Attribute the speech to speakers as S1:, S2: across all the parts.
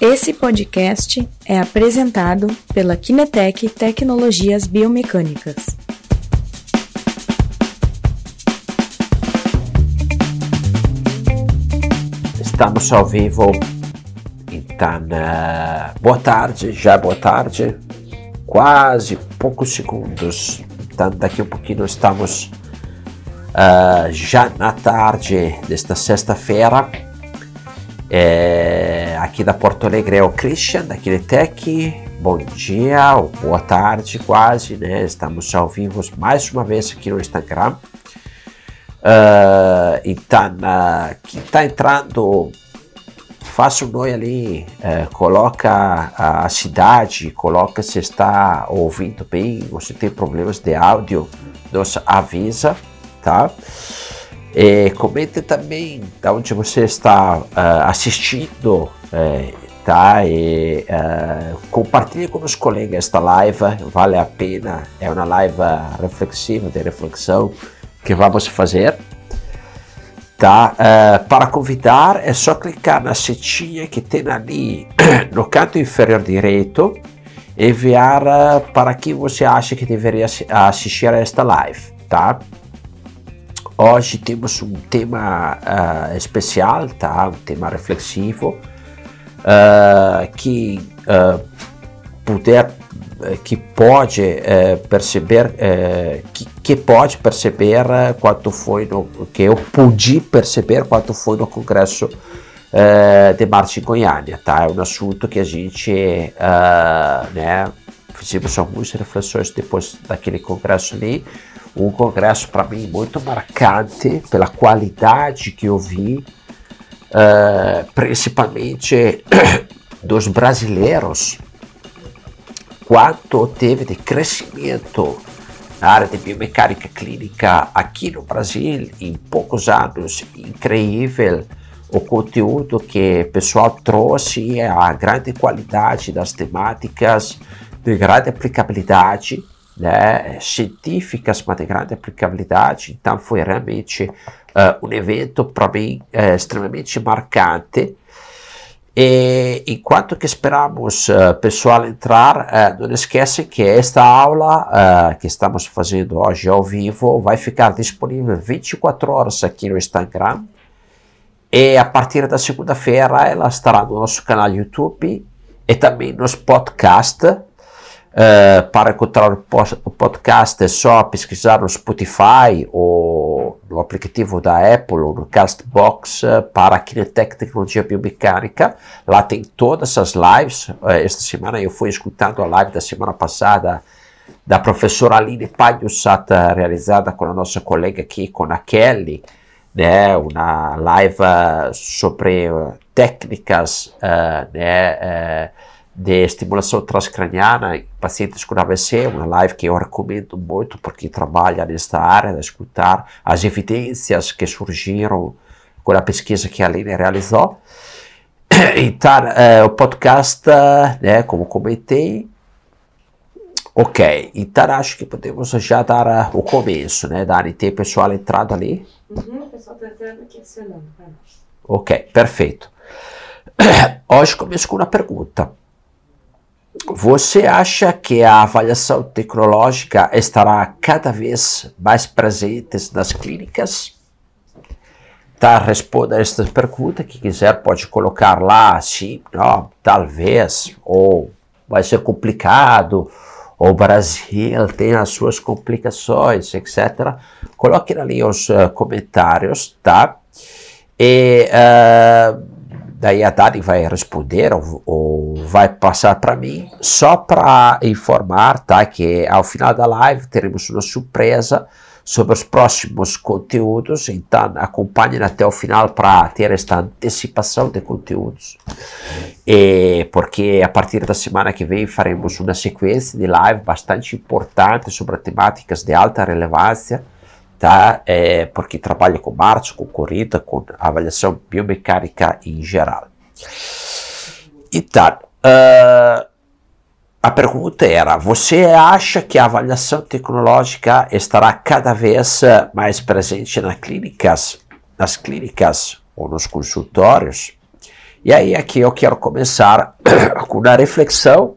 S1: Esse podcast é apresentado pela Kinetec Tecnologias Biomecânicas.
S2: Estamos ao vivo. Então, boa tarde, já boa tarde. Quase poucos segundos. Então, daqui a um pouquinho estamos uh, já na tarde desta sexta-feira. É, aqui da Porto Alegre é o Christian, da Kinetec. Bom dia, ou boa tarde, quase, né? Estamos ao vivo mais uma vez aqui no Instagram. Uh, uh, quem está entrando, faça um oi ali, uh, coloca a, a, cidade, coloca se está ouvindo bem, ou se tem problemas de áudio, nos avisa, tá? E comente também de onde você está assistindo, tá? E compartilhe com os colegas esta live, vale a pena, é uma live reflexiva, de reflexão, que vamos fazer. Tá? Uh, para convidar é só clicar na setinha que tem ali no canto inferior direito, enviar uh, para quem você acha que deveria assistir a esta live, tá? Hoje temos um tema uh, especial, tá? Um tema reflexivo que puder que pode é, perceber é, que, que, pode perceber quanto foi no que eu pude perceber quanto foi no congresso de Marte Goiânia tá é um assunto que a gente né fizemos algumas reflexões depois daquele congresso ali um congresso para mim muito marcante pela qualidade que eu vi principalmente dos brasileiros quanto teve de crescimento na área de biomecânica clínica aqui no Brasil em poucos anos, incrível o conteúdo que o pessoal trouxe, a grande qualidade das temáticas, de grande aplicabilidade, né, científicas, mas de grande aplicabilidade. Então foi realmente uh, um evento para mim uh, extremamente marcante e enquanto que esperamos o uh, pessoal entrar, uh, não esquece que esta aula uh, que estamos fazendo hoje ao vivo vai ficar disponível 24 horas aqui no Instagram. E a partir da segunda-feira ela estará no nosso canal YouTube e também nos podcasts. Uh, para encontrar o podcast é só pesquisar no Spotify ou no aplicativo da Apple ou no Castbox uh, para a Kinetec Tecnologia Biomecânica. Lá tem todas as lives. Uh, esta semana eu fui escutando a live da semana passada da professora Aline Pagliussat, realizada com a nossa colega aqui, com a Kelly, né, uma live sobre técnicas né, de estimulação transcraniana em pacientes com AVC, uma live que eu recomendo muito porque trabalha nesta área de escutar as evidências que surgiram com a pesquisa que a Aline realizou. Então, uh, o podcast, né, como comentei, ok, então acho que podemos já dar uh, o começo, né, Dani, tem pessoal entrado ali?
S3: Uhum, o pessoal está entrando aqui acionando para nós.
S2: Ok, perfeito. Hoje começo com uma pergunta. Você acha que a avaliação tecnológica estará cada vez mais presente nas clínicas? Tá, responda a esta pergunta. Quem quiser pode colocar lá, sim, não, talvez, ou vai ser complicado, ou o Brasil tem as suas complicações, etc. Coloque ali os uh, comentários, tá? E uh, daí a Dani vai responder ou, ou vai passar para mim, só para informar, tá, que ao final da live teremos uma surpresa sobre os próximos conteúdos, então acompanhem até o final para ter esta antecipação de conteúdos. E porque a partir da semana que vem faremos uma sequência de live bastante importante sobre temáticas de alta relevância, tá? É, porque trabalha com marcha, com corrida, com avaliação biomecânica em geral. Então, uh, a pergunta era: você acha que a avaliação tecnológica estará cada vez mais presente nas clínicas, nas clínicas ou nos consultórios? E aí aqui eu quero começar com uma reflexão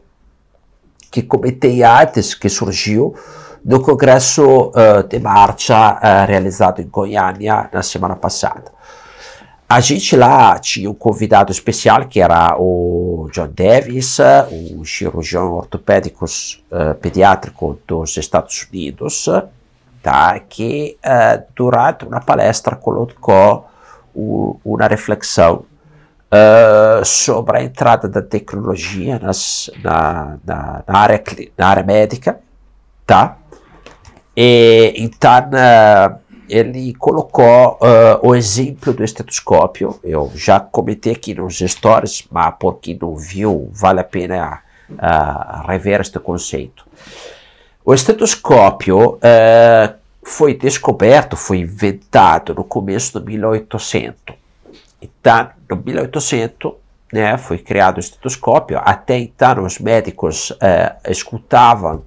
S2: que comentei antes, que surgiu no congresso uh, de marcha uh, realizado em Goiânia na semana passada. A gente lá tinha um convidado especial que era o John Davis, um cirurgião ortopédico uh, pediátrico dos Estados Unidos, tá? que uh, durante uma palestra colocou uma reflexão uh, sobre a entrada da tecnologia nas, na, na, na, área, na área médica, tá? E, então, ele colocou uh, o exemplo do estetoscópio. Eu já comentei aqui nos stories, mas por quem não viu, vale a pena uh, rever este conceito. O estetoscópio uh, foi descoberto, foi inventado no começo do 1800. Então, no 1800, né, foi criado o estetoscópio. Até então, os médicos escutavam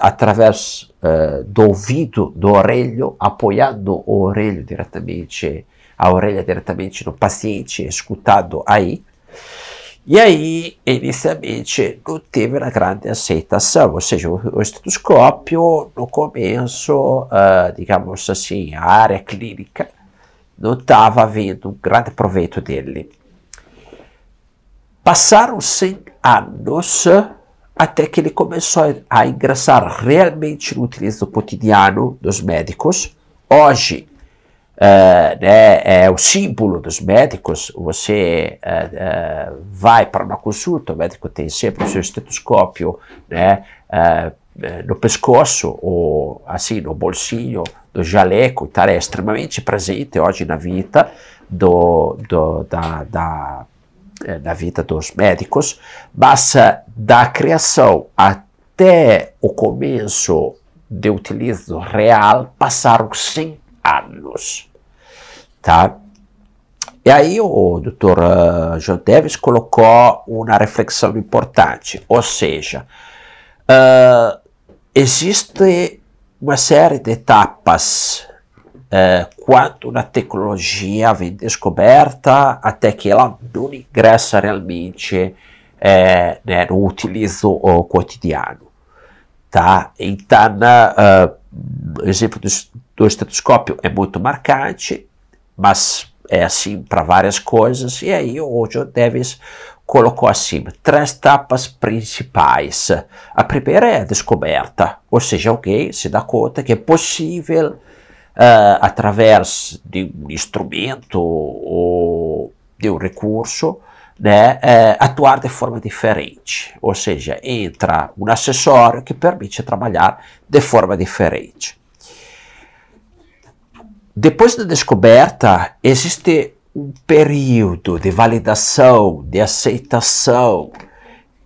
S2: através uh, do ouvido, do orelho, apoiando o orelho diretamente, a orelha diretamente no paciente, escutado aí. E aí, inicialmente, não teve uma grande aceitação, ou seja, o, o estetoscópio, no começo, uh, digamos assim, a área clínica, não estava havendo um grande proveito dele. Passaram 100 anos até que ele começou a ingressar realmente no utilizo cotidiano dos médicos. Hoje, uh, né, é o símbolo dos médicos. Você uh, uh, vai para uma consulta, o médico tem sempre o seu estetoscópio né, no pescoço ou assim no bolsinho do jaleco, está é extremamente presente hoje na vida do, do da, da na vida dos médicos, mas da criação até o começo de utilizo real passaram 100 anos, tá? E aí o Dr. John Davis colocou uma reflexão importante, ou seja, uh, existe uma série de etapas eh, quando uma tecnologia vem descoberta até que ela não ingressa realmente eh, né, no utilizo uh, cotidiano. Tá? Então, uh, o exemplo do estetoscópio é muito marcante, mas é assim para várias coisas, e aí o John Davis colocou assim três etapas principais. A primeira é a descoberta, ou seja, alguém se dá conta que é possível uh, através de um instrumento ou de um recurso, né, uh, atuar de forma diferente. Ou seja, entra um acessório que permite trabalhar de forma diferente. Depois da descoberta, existe um período de validação, de aceitação,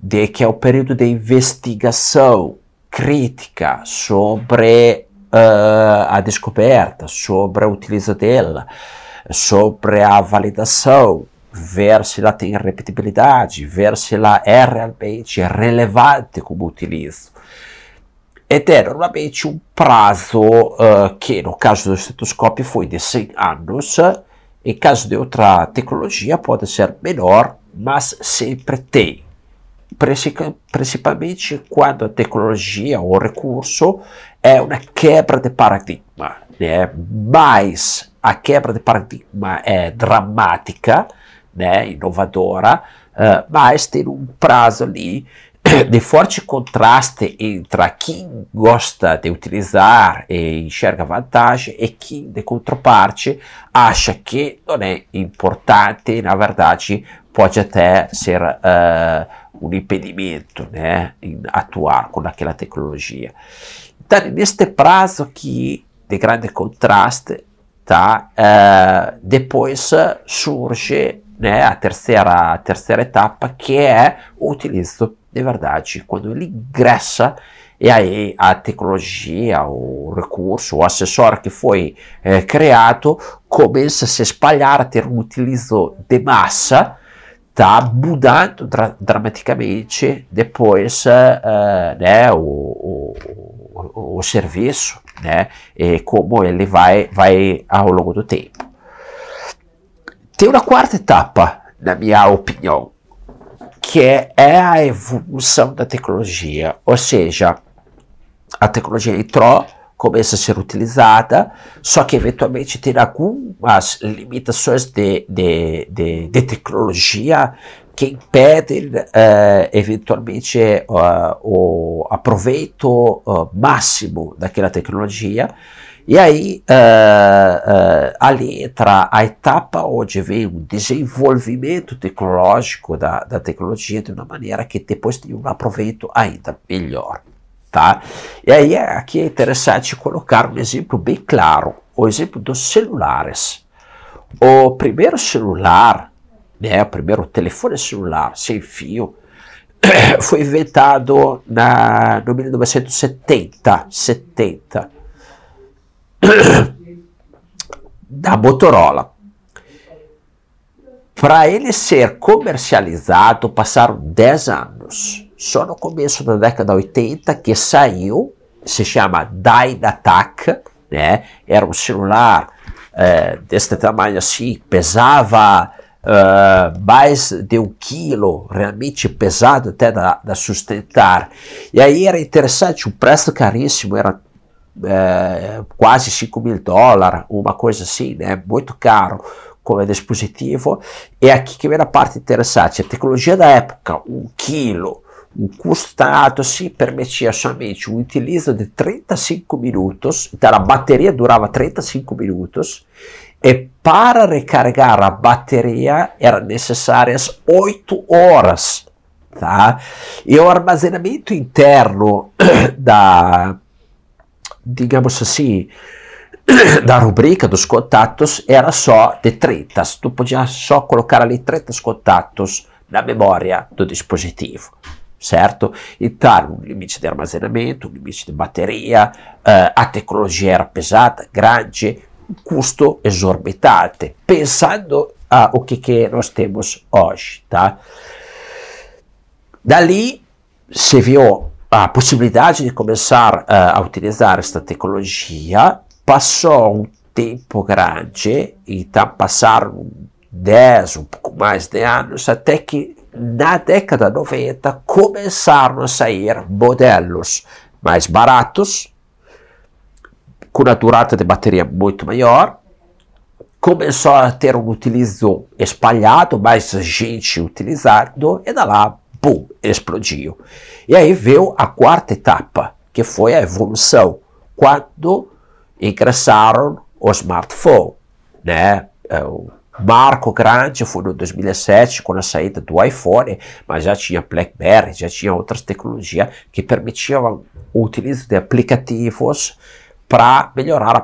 S2: de que é o período de investigação crítica sobre uh, a descoberta, sobre a utilização dela, sobre a validação, ver se ela tem repetibilidade, ver se ela é realmente relevante como utilizo. Ed é normalmente um prazo uh, que, no caso do estetoscópio, foi de 100 anos. Em caso de outra tecnologia, pode ser menor, mas sempre tem principalmente quando a tecnologia ou recurso é uma quebra de paradigma, né? mas a quebra de paradigma é dramática, né? inovadora, uh, mas tem um prazo ali de forte contraste entre quem gosta de utilizar e enxerga vantagem e quem, de contraparte, acha que não é importante, na verdade, pode até ser uh, um impedimento né, em atuar com aquela tecnologia. Então, neste prazo aqui de grande contraste, tá, uh, depois surge né, a, terceira, a terceira etapa, que é o utilizo de verdade, quando ele ingressa e aí a tecnologia, o recurso, o acessório que foi eh, criado começa a se espalhar, a ter um utilizo de massa, está mudando dra dramaticamente depois uh, né, o, o, o, o, serviço né, e como ele vai, vai ao longo do tempo. Tem uma quarta etapa na minha opinião, que é a evolução da tecnologia, ou seja, a tecnologia entrou, começa a ser utilizada, só que eventualmente tem algumas limitações de, de, de, de tecnologia que impedem uh, eventualmente uh, o aproveito uh, máximo daquela tecnologia. E aí ali entra a etapa onde vem o desenvolvimento tecnológico da, da tecnologia de uma maneira que depois tem um aproveito ainda melhor. Tá? E aí aqui é interessante colocar um exemplo bem claro, o exemplo dos celulares. O primeiro celular, né, o primeiro telefone celular sem fio, foi inventado na, no 1970, 70, da Motorola. Para ele ser comercializado, passaram 10 anos só no começo da década 80 que saiu, se chama Dynatac, né? Era um celular é, deste tamanho assim, pesava uh, mais de um quilo, realmente pesado até da, da, sustentar. E aí era interessante, o preço caríssimo era é, quase 5 mil dólares, uma coisa assim, né? Muito caro como dispositivo. E aqui que vem a parte interessante, a tecnologia da época, um quilo, o custo se permitia somente um utilizo de 35 minutos, então a bateria durava 35 minutos, e para recarregar a bateria eram necessárias 8 horas. Tá? E o armazenamento interno da, digamos assim, da rubrica dos contatos era só de 30. Tu podia só colocar ali 30 contatos na memória do dispositivo certo? Então, um limite de armazenamento, um limite de bateria, uh, a tecnologia era pesada, grande, um custo exorbitante, pensando uh, o que, que nós temos hoje, tá? Dali se viu a possibilidade de começar uh, a utilizar esta tecnologia, passou um tempo grande, então passaram 10, um pouco mais de anos, até que na década 90 começaram a sair modelos mais baratos, com a durata de bateria muito maior, começou a ter um utilizo espalhado, mais gente utilizando, e da lá, bum, explodiu. E aí veio a quarta etapa, que foi a evolução, quando ingressaram o smartphone, né? É o marco grande foi no 2007, com a saída do iPhone, mas já tinha BlackBerry, já tinha outras tecnologias que permitiam o utilizo de aplicativos para melhorar a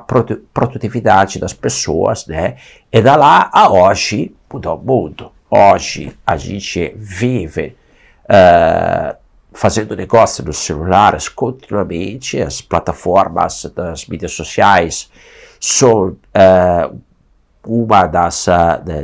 S2: produtividade das pessoas, né? E da lá a hoje mudou o mundo. Hoje a gente vive uh, fazendo negócio nos celulares continuamente, as plataformas das mídias sociais são uh, uma das,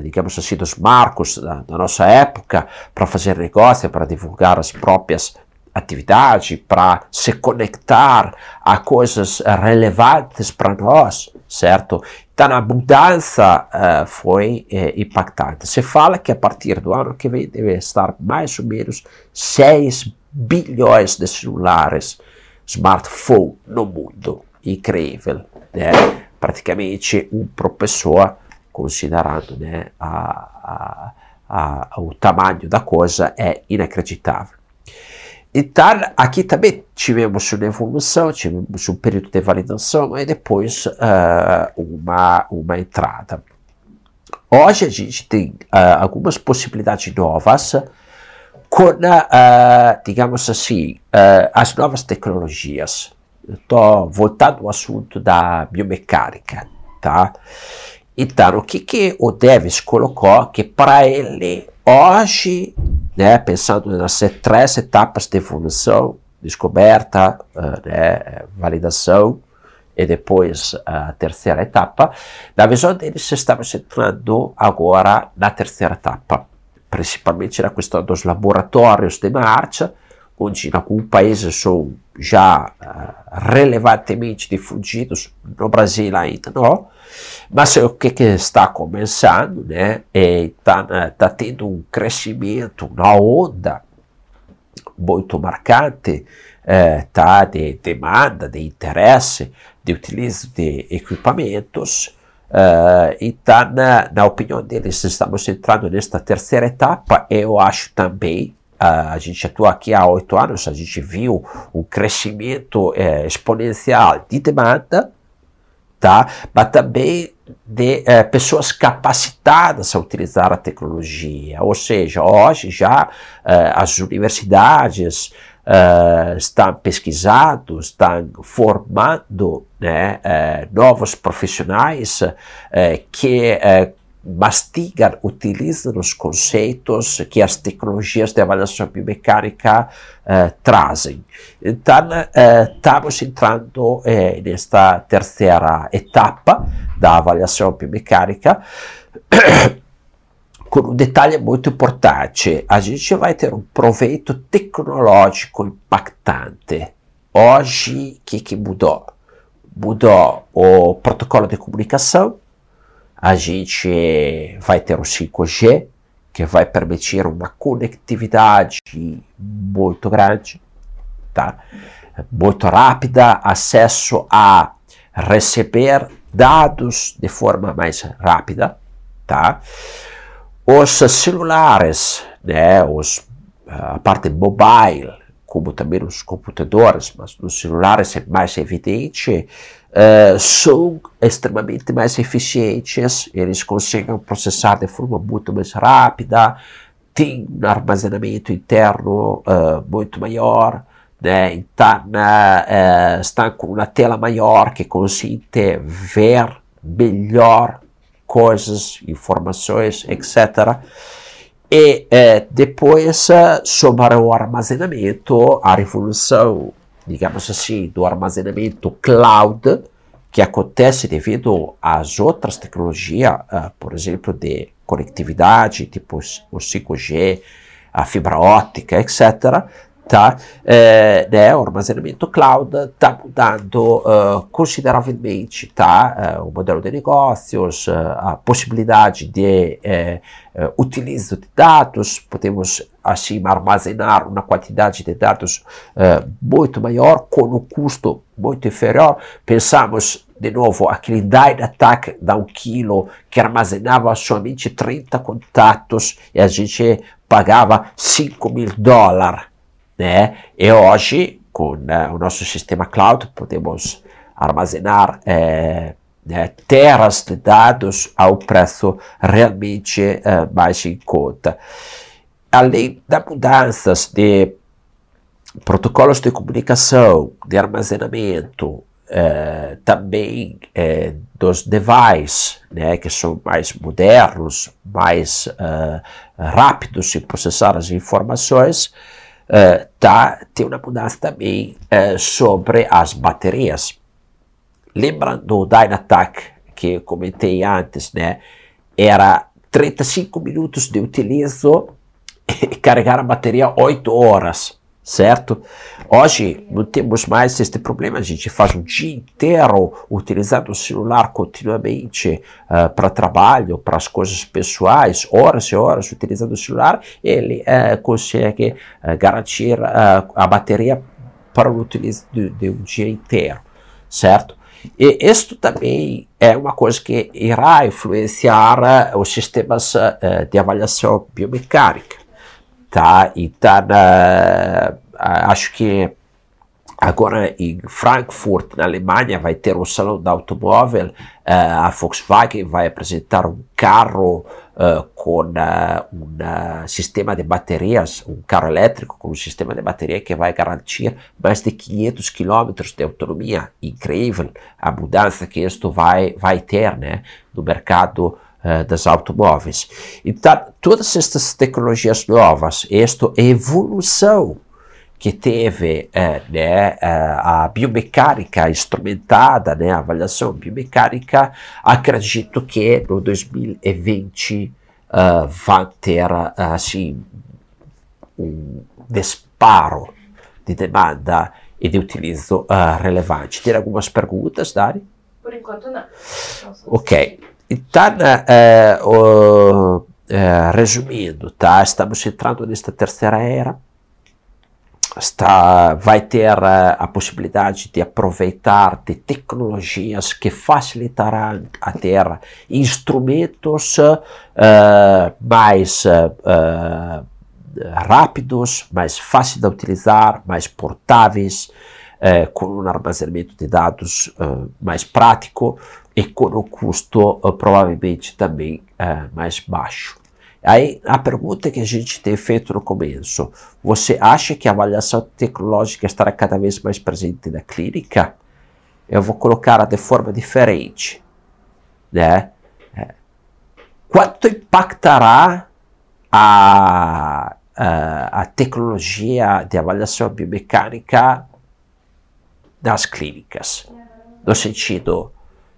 S2: digamos assim, dos marcos da, da nossa época para fazer negócio, para divulgar as próprias atividades, para se conectar a coisas relevantes para nós, certo? Então a mudança uh, foi uh, impactante. Se fala que a partir do ano que vem deve estar mais ou menos 6 bilhões de celulares, smartphone no mundo. Incrível, né? Praticamente um por pessoa considerando né, a, a, a, o tamanho da coisa, é inacreditável. Então, aqui também tivemos uma evolução, tivemos um período de validação e depois uh, uma, uma entrada. Hoje a gente tem uh, algumas possibilidades novas com, uh, digamos assim, as novas tecnologias. Estou voltando ao assunto da biomecânica, tá? Então, o que, que o Davis colocou? Que para ele, hoje, né, pensando nas três etapas de evolução, descoberta, uh, né, validação e depois a terceira etapa, na visão dele se estava centrando agora na terceira etapa, principalmente na questão dos laboratórios de marcha, onde em alguns países são já uh, relevantemente difundidos, no Brasil ainda não, mas o que, que está começando, né, está é, tá tendo um crescimento, uma onda muito marcante, é, tá, de demanda, de interesse, de utilizo de equipamentos, Uh, e tá na, na opinião deles, estamos entrando nesta terceira etapa. Eu acho também, a gente atua aqui há oito anos, a gente viu um crescimento uh, exponencial de demanda, tá? mas também de eh, pessoas capacitadas a utilizar a tecnologia. Ou seja, hoje já eh, as universidades uh, estão pesquisando, estão formando né, uh, novos profissionais uh, que mastigam, utilizam os conceitos que as tecnologias de avaliação biomecânica trazem. Então, estamos entrando nesta terceira etapa da avaliação biomecânica. com um detalhe muito importante: a gente vai ter um proveito tecnológico impactante. Hoje, o que, que mudou? Mudou o protocolo de comunicação, a gente vai ter o 5G, que vai permitir uma conectividade muito grande, tá? muito rápida, acesso a receber dados de forma mais rápida. Tá? Os celulares, né, os, a parte mobile, como também os computadores, mas nos celulares é mais evidente, uh, são extremamente mais eficientes, eles conseguem processar de forma muito mais rápida, tem um armazenamento interno uh, muito maior, né? então uh, estão com uma tela maior que consente ver melhor coisas, informações, etc. E eh, depois, sobre o armazenamento, a revolução, digamos assim, do armazenamento cloud, que acontece devido às outras tecnologias, uh, por exemplo, de conectividade, tipo o 5G, a fibra óptica, etc., tá? É, né, o armazenamento cloud está mudando uh, consideravelmente tá? Uh, o modelo de negócios, uh, a possibilidade de uh, utilizo de dados, podemos assim armazenar uma quantidade de dados muito maior com um custo muito inferior. Pensamos de novo, aquele Dynatac da um quilo que armazenava somente 30 contatos e a gente pagava 5 mil dólares né? E hoje, com né, o nosso sistema cloud, podemos armazenar é, né, teras de dados a um preço realmente é, mais em conta. Além das mudanças de protocolos de comunicação, de armazenamento, é, também dos devices, né, que são mais modernos, mais uh, rápidos em processar as informações, uh, tá, tem uma mudança também uh, sobre as baterias. Lembra do Dynatac que eu comentei antes, né? Era 35 minutos de utilizo e carregar a bateria 8 horas certo? Hoje não temos mais este problema, a gente faz um dia inteiro utilizando o celular continuamente uh, para trabalho, para as coisas pessoais, horas e horas utilizando o celular, ele uh, consegue uh, garantir a bateria para o utilizo de, de, um dia inteiro, certo? E isto também é uma coisa que irá influenciar os sistemas de avaliação biomecânica tá? E tá na, acho que agora em Frankfurt, na Alemanha, vai ter um salão de automóvel, uh, a Volkswagen vai apresentar um carro uh, com uh, um sistema de baterias, um carro elétrico com um sistema de bateria que vai garantir mais de 500 km de autonomia. Incrível a mudança que isto vai, vai ter né, no mercado uh, das automóveis. Então, todas estas tecnologias novas, esta evolução que teve uh, né, uh, a biomecânica instrumentada, né, a avaliação biomecânica, acredito que no 2020 uh, vai ter assim um disparo de demanda e de utilizo uh, relevante. Tem algumas perguntas, Dari?
S3: Por enquanto não.
S2: Ok. Então, uh, uh, resumindo, tá? estamos entrando nesta terceira era. Está, vai ter a possibilidade de aproveitar de tecnologias que facilitarão a ter instrumentos mais rápidos, mais fáceis de utilizar, mais portáveis, com um armazenamento de dados uh, mais prático e com um custo uh, provavelmente também uh, mais baixo. Aí a pergunta que a gente tem feito no começo: você acha que a avaliação tecnológica estará cada vez mais presente na clínica? Eu vou colocar de forma diferente, né? É. Quanto impactará a uh, a tecnologia de avaliação biomecânica das clínicas. No sentido,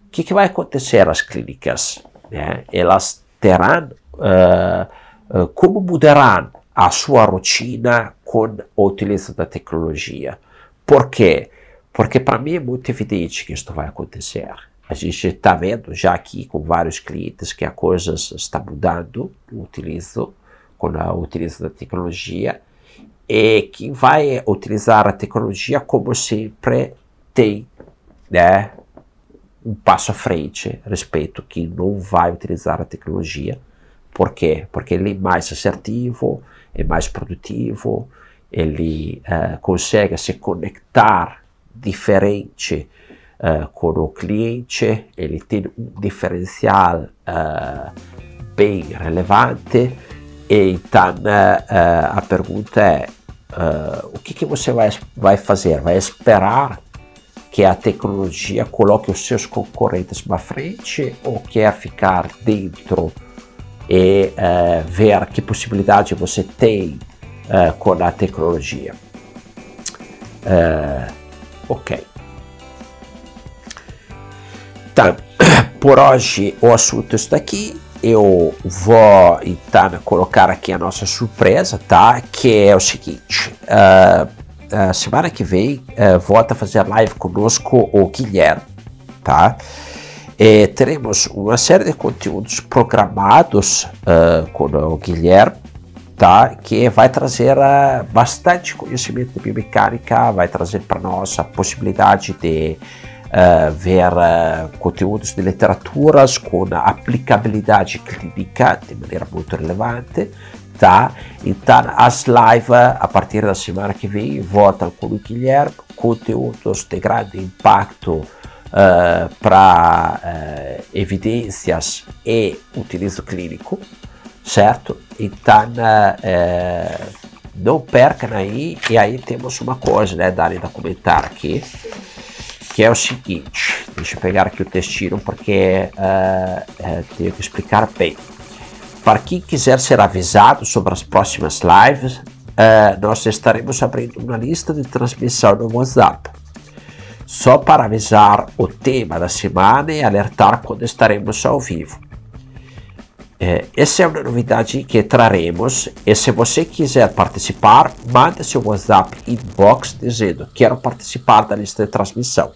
S2: o que, que, vai acontecer nas clínicas? Né? Elas terão, uh, uh, como mudarão a sua rotina com o utilizo da tecnologia? Por quê? Porque para mim é muito evidente que isso vai acontecer. A gente está vendo já aqui com vários clientes que a coisa está mudando no utilizo utiliza a tecnologia e quem vai utilizar a tecnologia, como sempre, tem né, um passo à frente respeito quem não vai utilizar a tecnologia. Por quê? Porque ele é mais assertivo, é mais produtivo, ele uh, consegue se conectar diferente uh, com o cliente, ele tem um diferencial uh, bem relevante então, uh, a pergunta é: o que, que você vai, vai fazer? Vai esperar que a tecnologia coloque os seus concorrentes para frente ou quer ficar dentro e uh, ver que possibilidade você tem com a tecnologia? ok. Então, por hoje o assunto está aqui eu vou então colocar aqui a nossa surpresa, tá? Que é o seguinte: uh, uh, semana que vem uh, volta a fazer live conosco o Guilherme, tá? E teremos uma série de conteúdos programados uh, com o Guilherme, tá? Que vai trazer bastante conhecimento de biomecânica, vai trazer para nós a possibilidade de uh, ver uh, conteúdos de literaturas com aplicabilidade clínica de maneira muito relevante. Tá? Então, as lives a partir da semana que vem voltam com o Guilherme, conteúdos de grande impacto uh, para uh, evidências e utilizo clínico, certo? Então, uh, não percam aí, e aí temos uma coisa, né, Dani, da comentar aqui que é o seguinte, deixa eu pegar aqui o textinho porque tenho que explicar bem. Para quem quiser ser avisado sobre as próximas lives, uh, nós estaremos abrindo uma lista de transmissão no WhatsApp. Só para avisar o tema da semana e alertar quando estaremos ao vivo. essa é uma novidade que traremos e se você quiser participar, mande seu WhatsApp inbox dizendo quero participar da lista de transmissão.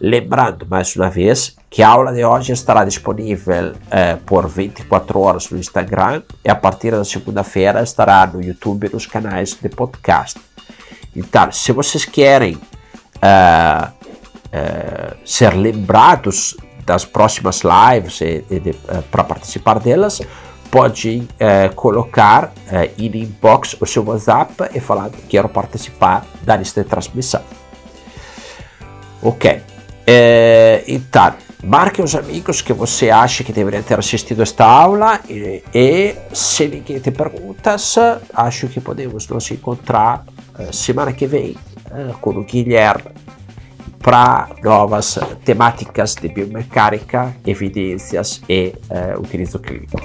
S2: Lembrando, mais uma vez, que a aula de hoje estará disponível eh, por 24 horas no Instagram e a partir da segunda-feira estará no YouTube nos canais de podcast. Então, se vocês querem uh, uh, ser lembrados das próximas lives e, e uh, para participar delas, pode colocar em inbox o seu WhatsApp e falar que quero participar da lista de transmissão. Ok. É, então, marque os amigos que você acha que deveriam ter assistido esta aula e, e se ninguém tem perguntas, acho que podemos nos encontrar uh, semana que vem uh, com o Guilherme para novas temáticas de biomecânica, evidências e uh, utilizo clínico.